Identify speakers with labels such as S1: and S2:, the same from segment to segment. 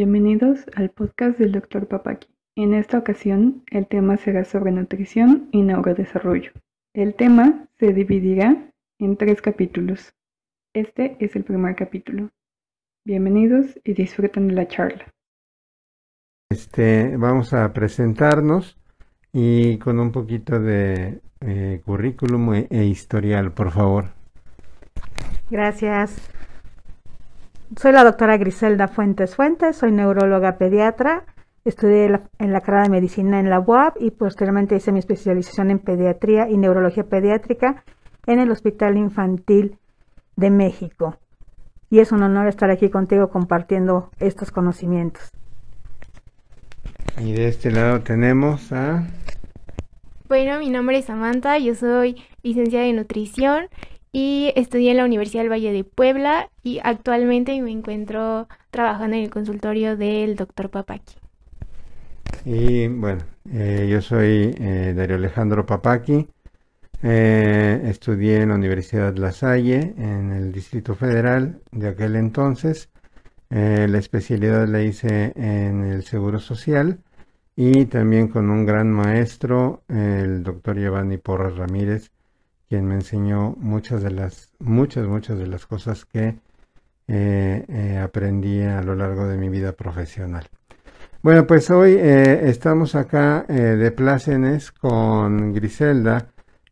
S1: Bienvenidos al podcast del Dr. Papaki. En esta ocasión, el tema será sobre nutrición y neurodesarrollo. El tema se dividirá en tres capítulos. Este es el primer capítulo. Bienvenidos y disfruten de la charla.
S2: Este, vamos a presentarnos y con un poquito de eh, currículum e, e historial, por favor.
S3: Gracias. Soy la doctora Griselda Fuentes Fuentes, soy neuróloga pediatra, estudié en la carrera de medicina en la UAB y posteriormente hice mi especialización en pediatría y neurología pediátrica en el Hospital Infantil de México. Y es un honor estar aquí contigo compartiendo estos conocimientos.
S2: Y de este lado tenemos a...
S4: Bueno, mi nombre es Samantha, yo soy licenciada en nutrición y estudié en la Universidad del Valle de Puebla y actualmente me encuentro trabajando en el consultorio del doctor Papaki.
S2: Y bueno, eh, yo soy eh, Dario Alejandro Papaki, eh, estudié en la Universidad La Salle, en el Distrito Federal de aquel entonces. la especialidad la hice en el Seguro Social y también con un gran maestro, el doctor Giovanni Porras Ramírez, quien me enseñó muchas de las, muchas, muchas de las cosas que eh, eh, aprendí a lo largo de mi vida profesional. Bueno, pues hoy eh, estamos acá de plácenes con Griselda,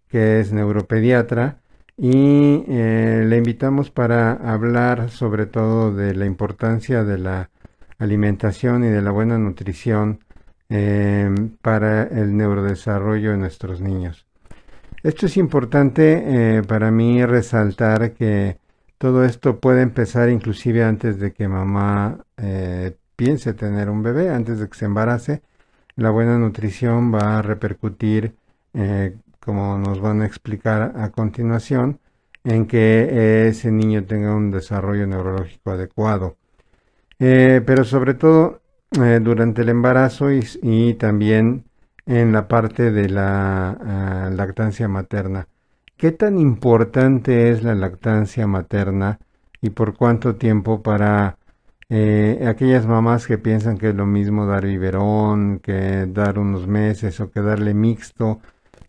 S2: que es neuropediatra, y le invitamos para hablar sobre todo de la importancia de la alimentación y de la buena nutrición para el neurodesarrollo de nuestros niños. Esto es importante eh, para mí resaltar que todo esto puede empezar inclusive antes de que mamá eh, piense tener un bebé, antes de que se embarace. La buena nutrición va a repercutir, eh, como nos van a explicar a continuación, en que ese niño tenga un desarrollo neurológico adecuado. pero sobre todo durante el embarazo y también en la parte de la ah, lactancia materna. ¿Qué tan importante es la lactancia materna y por cuánto tiempo para eh, aquellas mamás que piensan que es lo mismo dar biberón que dar unos meses o que darle mixto?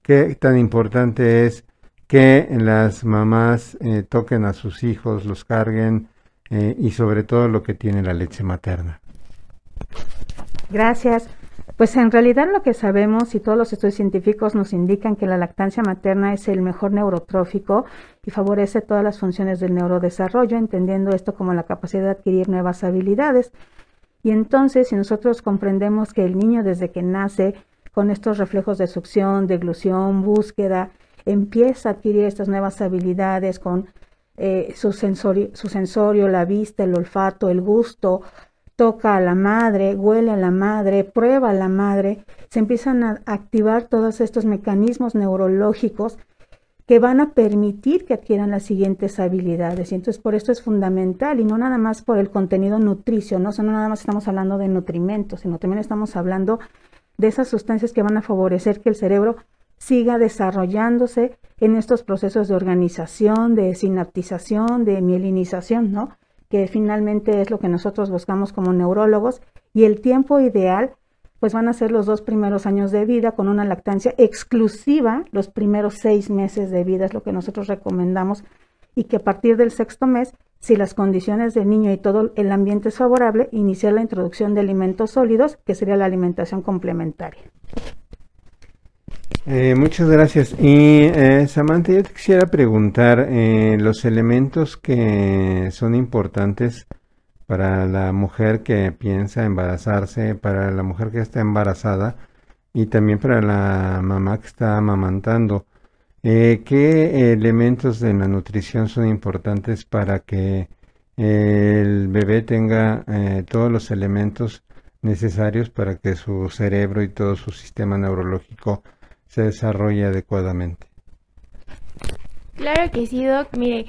S2: ¿Qué tan importante es que las mamás eh, toquen a sus hijos, los carguen eh, y sobre todo lo que tiene la leche materna?
S3: Gracias. Pues en realidad lo que sabemos y todos los estudios científicos nos indican que la lactancia materna es el mejor neurotrófico y favorece todas las funciones del neurodesarrollo, entendiendo esto como la capacidad de adquirir nuevas habilidades. Y entonces, si nosotros comprendemos que el niño desde que nace, con estos reflejos de succión, deglución, búsqueda, empieza a adquirir estas nuevas habilidades con eh, su, sensorio, su sensorio, la vista, el olfato, el gusto, toca a la madre, huele a la madre, prueba a la madre, se empiezan a activar todos estos mecanismos neurológicos que van a permitir que adquieran las siguientes habilidades. Y entonces por esto es fundamental y no nada más por el contenido nutricio, ¿no? O no nada más estamos hablando de nutrimentos, sino también estamos hablando de esas sustancias que van a favorecer que el cerebro siga desarrollándose en estos procesos de organización, de sinaptización, de mielinización, ¿no? Que finalmente es lo que nosotros buscamos como neurólogos, y el tiempo ideal, pues van a ser los dos primeros años de vida con una lactancia exclusiva, los primeros seis meses de vida es lo que nosotros recomendamos, y que a partir del sexto mes, si las condiciones del niño y todo el ambiente es favorable, iniciar la introducción de alimentos sólidos, que sería la alimentación complementaria.
S2: Eh, muchas gracias. Y eh, Samantha, yo te quisiera preguntar eh, los elementos que son importantes para la mujer que piensa embarazarse, para la mujer que está embarazada y también para la mamá que está amamantando. ¿Qué elementos de la nutrición son importantes para que el bebé tenga todos los elementos necesarios para que su cerebro y todo su sistema neurológico se desarrolle adecuadamente.
S4: Claro que sí, Doc. Mire,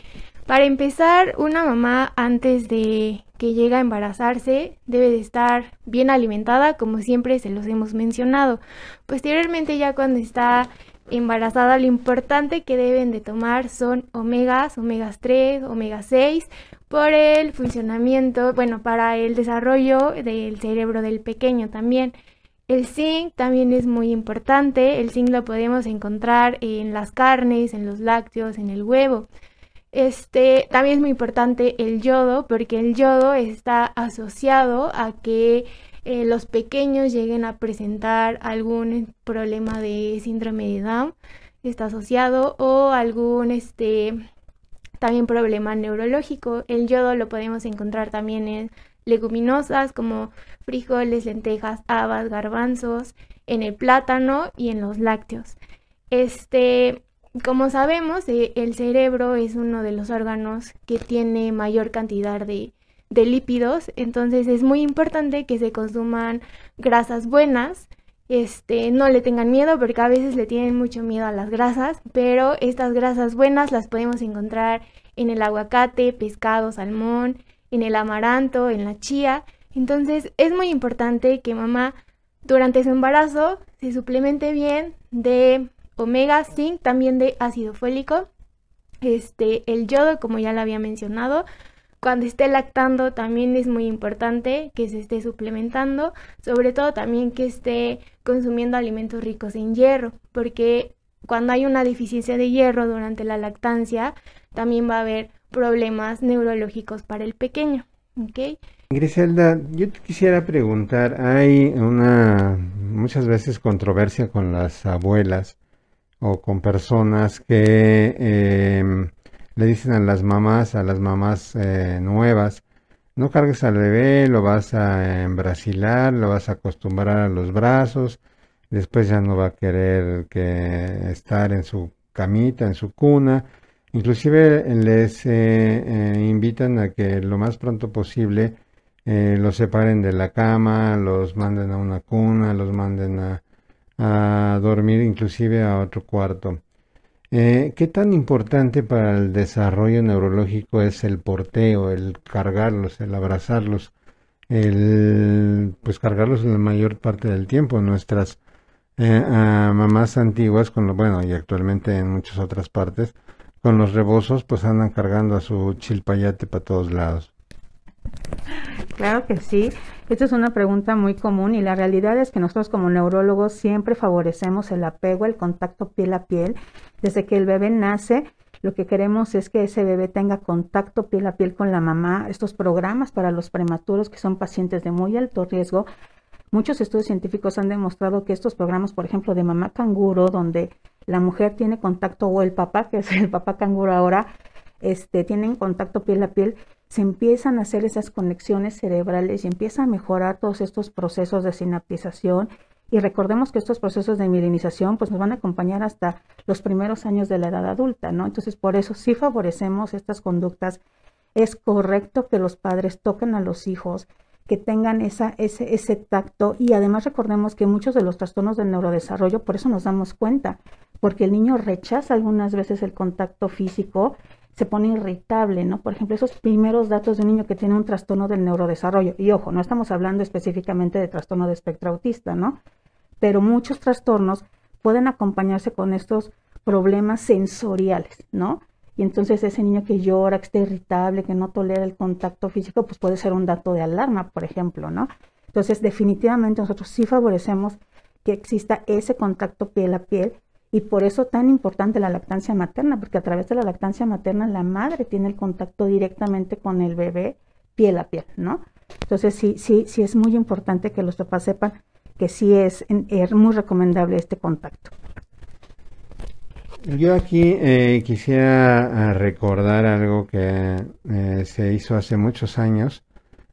S4: para empezar, una mamá antes de que llegue a embarazarse debe de estar bien alimentada, como siempre se los hemos mencionado. Posteriormente, ya cuando está embarazada, lo importante que deben de tomar son omegas, omegas 3, omegas 6, por el funcionamiento, bueno, para el desarrollo del cerebro del pequeño también. El zinc también es muy importante, el zinc lo podemos encontrar en las carnes, en los lácteos, en el huevo. Este, también es muy importante el yodo, porque el yodo está asociado a que eh, los pequeños lleguen a presentar algún problema de síndrome de Down, está asociado, o algún este, también problema neurológico. El yodo lo podemos encontrar también en leguminosas como frijoles, lentejas, habas, garbanzos, en el plátano y en los lácteos. Este, como sabemos, eh, el cerebro es uno de los órganos que tiene mayor cantidad de, de lípidos, entonces es muy importante que se consuman grasas buenas, este, no le tengan miedo porque a veces le tienen mucho miedo a las grasas, pero estas grasas buenas las podemos encontrar en el aguacate, pescado, salmón, en el amaranto, en la chía. Entonces es muy importante que mamá durante su embarazo se suplemente bien de omega, zinc, también de ácido fólico, este, el yodo, como ya lo había mencionado. Cuando esté lactando también es muy importante que se esté suplementando, sobre todo también que esté consumiendo alimentos ricos en hierro, porque cuando hay una deficiencia de hierro durante la lactancia, también va a haber problemas neurológicos para el pequeño. ¿okay?
S2: Griselda, yo te quisiera preguntar, hay una muchas veces controversia con las abuelas o con personas que em, le dicen a las mamás, a las mamás eh, nuevas, no cargues al bebé, lo vas a embrasilar, lo vas a acostumbrar a los brazos, después ya no va a querer que estar en su camita, en su cuna. Inclusive les eh, eh, invitan a que lo más pronto posible los separen de la cama, los manden a una cuna, los manden a, dormir inclusive a otro cuarto. Eh, ¿Qué tan importante para el desarrollo neurológico es el porteo, el cargarlos, el abrazarlos, el pues cargarlos la mayor parte del tiempo? Nuestras eh, mamás antiguas, con lo, bueno, y actualmente en muchas otras partes, con los rebozos, pues andan cargando a su chilpayate para todos lados.
S3: Claro que sí. Esta es una pregunta muy común y la realidad es que nosotros como neurólogos siempre favorecemos el apego, el contacto piel a piel. Desde que el bebé nace, lo que queremos es que ese bebé tenga contacto piel a piel con la mamá. Estos programas para los prematuros que son pacientes de muy alto riesgo, muchos estudios científicos han demostrado que estos programas, por ejemplo, de mamá canguro, donde la mujer tiene contacto o el papá, que es el papá canguro ahora, este, tienen contacto piel a piel, se empiezan a hacer esas conexiones cerebrales y empieza a mejorar todos estos procesos de sinaptización. Y recordemos que estos procesos de mielinización pues nos van a acompañar hasta los primeros años de la edad adulta, ¿no? Entonces, por eso sí favorecemos estas conductas. Es correcto que los padres toquen a los hijos, que tengan ese, ese tacto y además recordemos que muchos de los trastornos del neurodesarrollo, por eso nos damos cuenta, porque el niño rechaza algunas veces el contacto físico se pone irritable, ¿no? Por ejemplo, esos primeros datos de un niño que tiene un trastorno del neurodesarrollo. Y ojo, no estamos hablando específicamente de trastorno de espectro autista, ¿no? Pero muchos trastornos pueden acompañarse con estos problemas sensoriales, ¿no? Y entonces ese niño que llora, que está irritable, que no tolera el contacto físico, pues puede ser un dato de alarma, por ejemplo, ¿no? Entonces, definitivamente nosotros sí favorecemos que exista ese contacto piel a piel y por eso tan importante la lactancia materna, porque a través de la lactancia materna la madre tiene el contacto directamente con el bebé piel a piel, ¿no? Entonces sí, sí, sí es muy importante que los papás sepan que sí es, es muy recomendable este contacto.
S2: Yo aquí eh, quisiera ah, recordar algo que eh, se hizo hace muchos años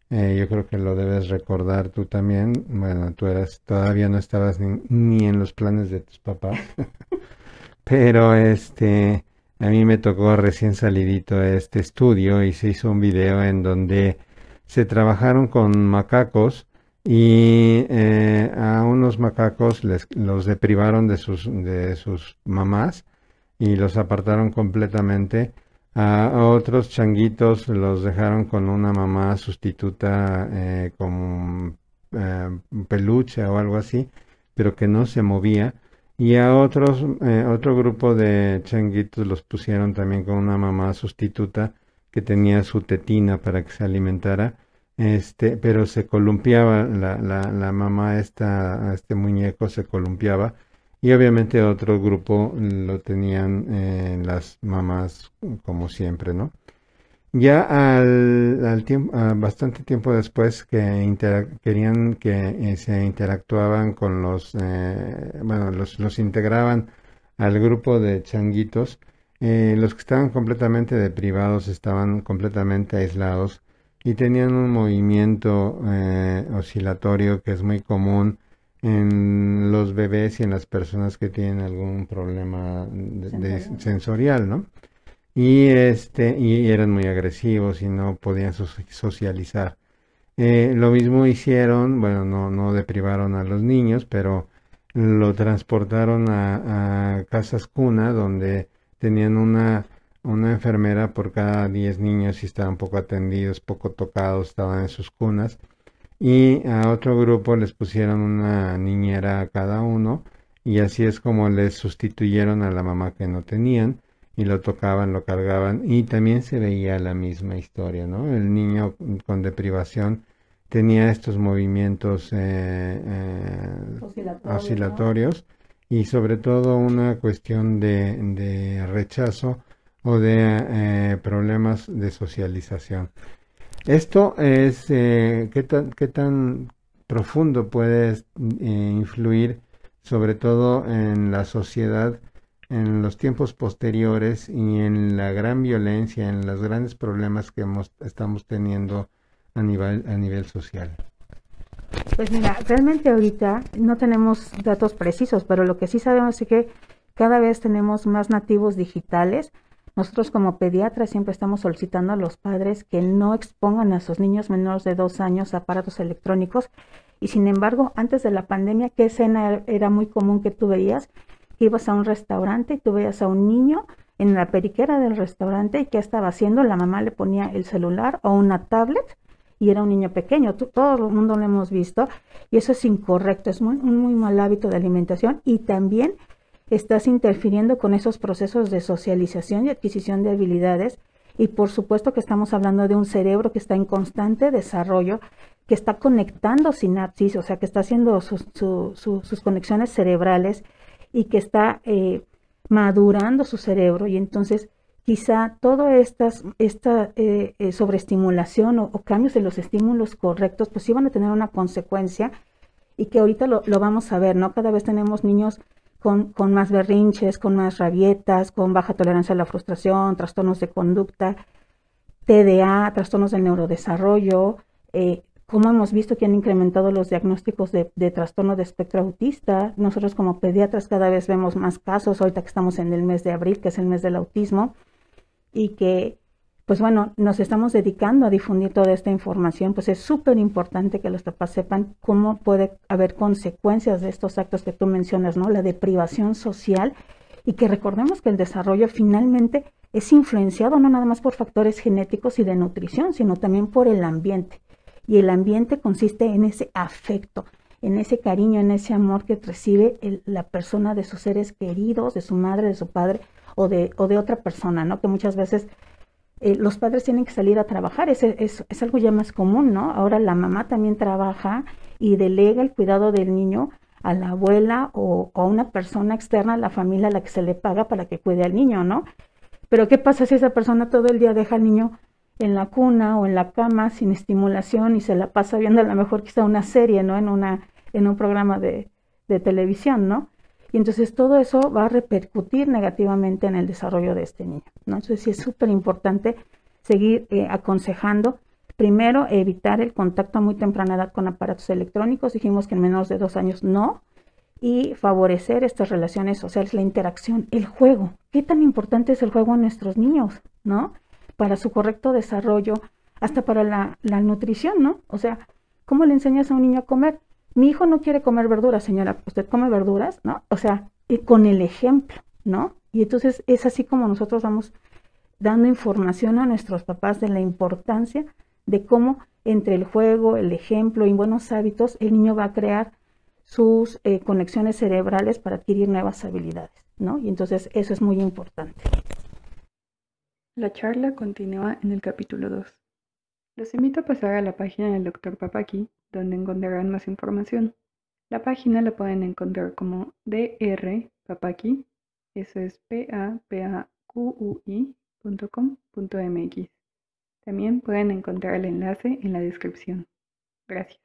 S2: eh, yo creo que lo debes recordar tú también. Bueno, tú eras, todavía no estabas ni, en los planes de tus papás. Pero este, a mí me tocó recién salidito este estudio y se hizo un video en donde se trabajaron con macacos y eh, a unos macacos les, los deprivaron de sus, de sus mamás y los apartaron completamente a otros changuitos los dejaron con una mamá sustituta eh, con eh, peluche o algo así, pero que no se movía. Y a otros, eh, otro grupo de changuitos los pusieron también con una mamá sustituta que tenía su tetina para que se alimentara, este, pero se columpiaba, la, la, la mamá esta, este muñeco se columpiaba y obviamente otro grupo lo tenían eh, las mamás como siempre, ¿no? Ya al, tiempo, bastante tiempo después que querían que eh, se interactuaban con los, eh, bueno, los, los, integraban al grupo de changuitos, los que estaban completamente deprivados estaban completamente aislados y tenían un movimiento oscilatorio que es muy común en los bebés y en las personas que tienen algún problema sensorial, ¿no? y este y eran muy agresivos y no podían socializar. Eh, lo mismo hicieron, bueno, no, no deprivaron a los niños, pero lo transportaron a, casas cuna donde tenían una, una enfermera por cada 10 niños y estaban poco atendidos, poco tocados, estaban en sus cunas. Y a otro grupo les pusieron una niñera a cada uno y así es como les sustituyeron a la mamá que no tenían y lo tocaban, lo cargaban y también se veía la misma historia, ¿no? El niño con deprivación tenía estos movimientos eh, eh, oscilatorios, y sobre todo una cuestión de, rechazo o de eh, problemas de socialización. Esto es, ¿qué, tan, ¿qué tan profundo puede influir sobre todo en la sociedad en los tiempos posteriores y en la gran violencia, en los grandes problemas que estamos teniendo a nivel, a nivel social?
S3: Pues mira, realmente ahorita no tenemos datos precisos, pero lo que sí sabemos es que cada vez tenemos más nativos digitales. Nosotros como pediatras siempre estamos solicitando a los padres que no expongan a sus niños menores de dos años a aparatos electrónicos. Y sin embargo, antes de la pandemia, ¿qué escena era muy común que tú veías? ibas a un restaurante y tú veías a un niño en la periquera del restaurante y qué estaba haciendo, la mamá le ponía el celular o una tablet y era un niño pequeño, todo el mundo lo hemos visto y eso es incorrecto, es muy, un muy mal hábito de alimentación y también estás interfiriendo con esos procesos de socialización y adquisición de habilidades y por supuesto que estamos hablando de un cerebro que está en constante desarrollo, que está conectando sinapsis, o sea, que está haciendo sus, sus conexiones cerebrales y que está eh, madurando su cerebro y entonces quizá toda esta eh, eh, sobreestimulación o, cambios en los estímulos correctos pues iban a tener una consecuencia y que ahorita lo, vamos a ver, ¿no? Cada vez tenemos niños con, con, más berrinches, con más rabietas, con baja tolerancia a la frustración, trastornos de conducta, TDA, trastornos del neurodesarrollo, eh, como hemos visto que han incrementado los diagnósticos de, trastorno de espectro autista. Nosotros como pediatras cada vez vemos más casos, ahorita que estamos en el mes de abril, que es el mes del autismo, y que, pues bueno, nos estamos dedicando a difundir toda esta información, pues es súper importante que los papás sepan cómo puede haber consecuencias de estos actos que tú mencionas, ¿no? La deprivación social y que recordemos que el desarrollo finalmente es influenciado no nada más por factores genéticos y de nutrición, sino también por el ambiente. Y el ambiente consiste en ese afecto, en ese cariño, en ese amor que recibe la persona de sus seres queridos, de su madre, de su padre o de, o de otra persona, ¿no? Que muchas veces eh, los padres tienen que salir a trabajar, es, es, es, algo ya más común, ¿no? Ahora la mamá también trabaja y delega el cuidado del niño a la abuela o, o a una persona externa a la familia a la que se le paga para que cuide al niño, ¿no? Pero ¿qué pasa si esa persona todo el día deja al niño en la cuna o en la cama sin estimulación y se la pasa viendo a lo mejor quizá una serie, ¿no? En, una, en un programa de, de televisión, ¿no? Y entonces todo eso va a repercutir negativamente en el desarrollo de este niño, ¿no? Entonces sí es súper importante seguir eh, aconsejando. Primero, evitar el contacto a muy temprana edad con aparatos electrónicos. Dijimos que en menos de dos años no. Y favorecer estas relaciones sociales, la interacción, el juego. ¿Qué tan importante es el juego en nuestros niños? ¿No? para su correcto desarrollo, hasta para la, nutrición, ¿no? O sea, ¿cómo le enseñas a un niño a comer? Mi hijo no quiere comer verduras, señora, ¿usted come verduras? ¿No? O sea, con el ejemplo, ¿no? Y entonces es así como nosotros vamos dando información a nuestros papás de la importancia de cómo entre el juego, el ejemplo y buenos hábitos, el niño va a crear sus eh, conexiones cerebrales para adquirir nuevas habilidades, ¿no? Y entonces eso es muy importante.
S1: La charla continúa en el capítulo 2. Los invito a pasar a la página del Dr. Papaki, donde encontrarán más información. La página la pueden encontrar como Dr. Eso es p a p a u También pueden encontrar el enlace en la descripción. Gracias.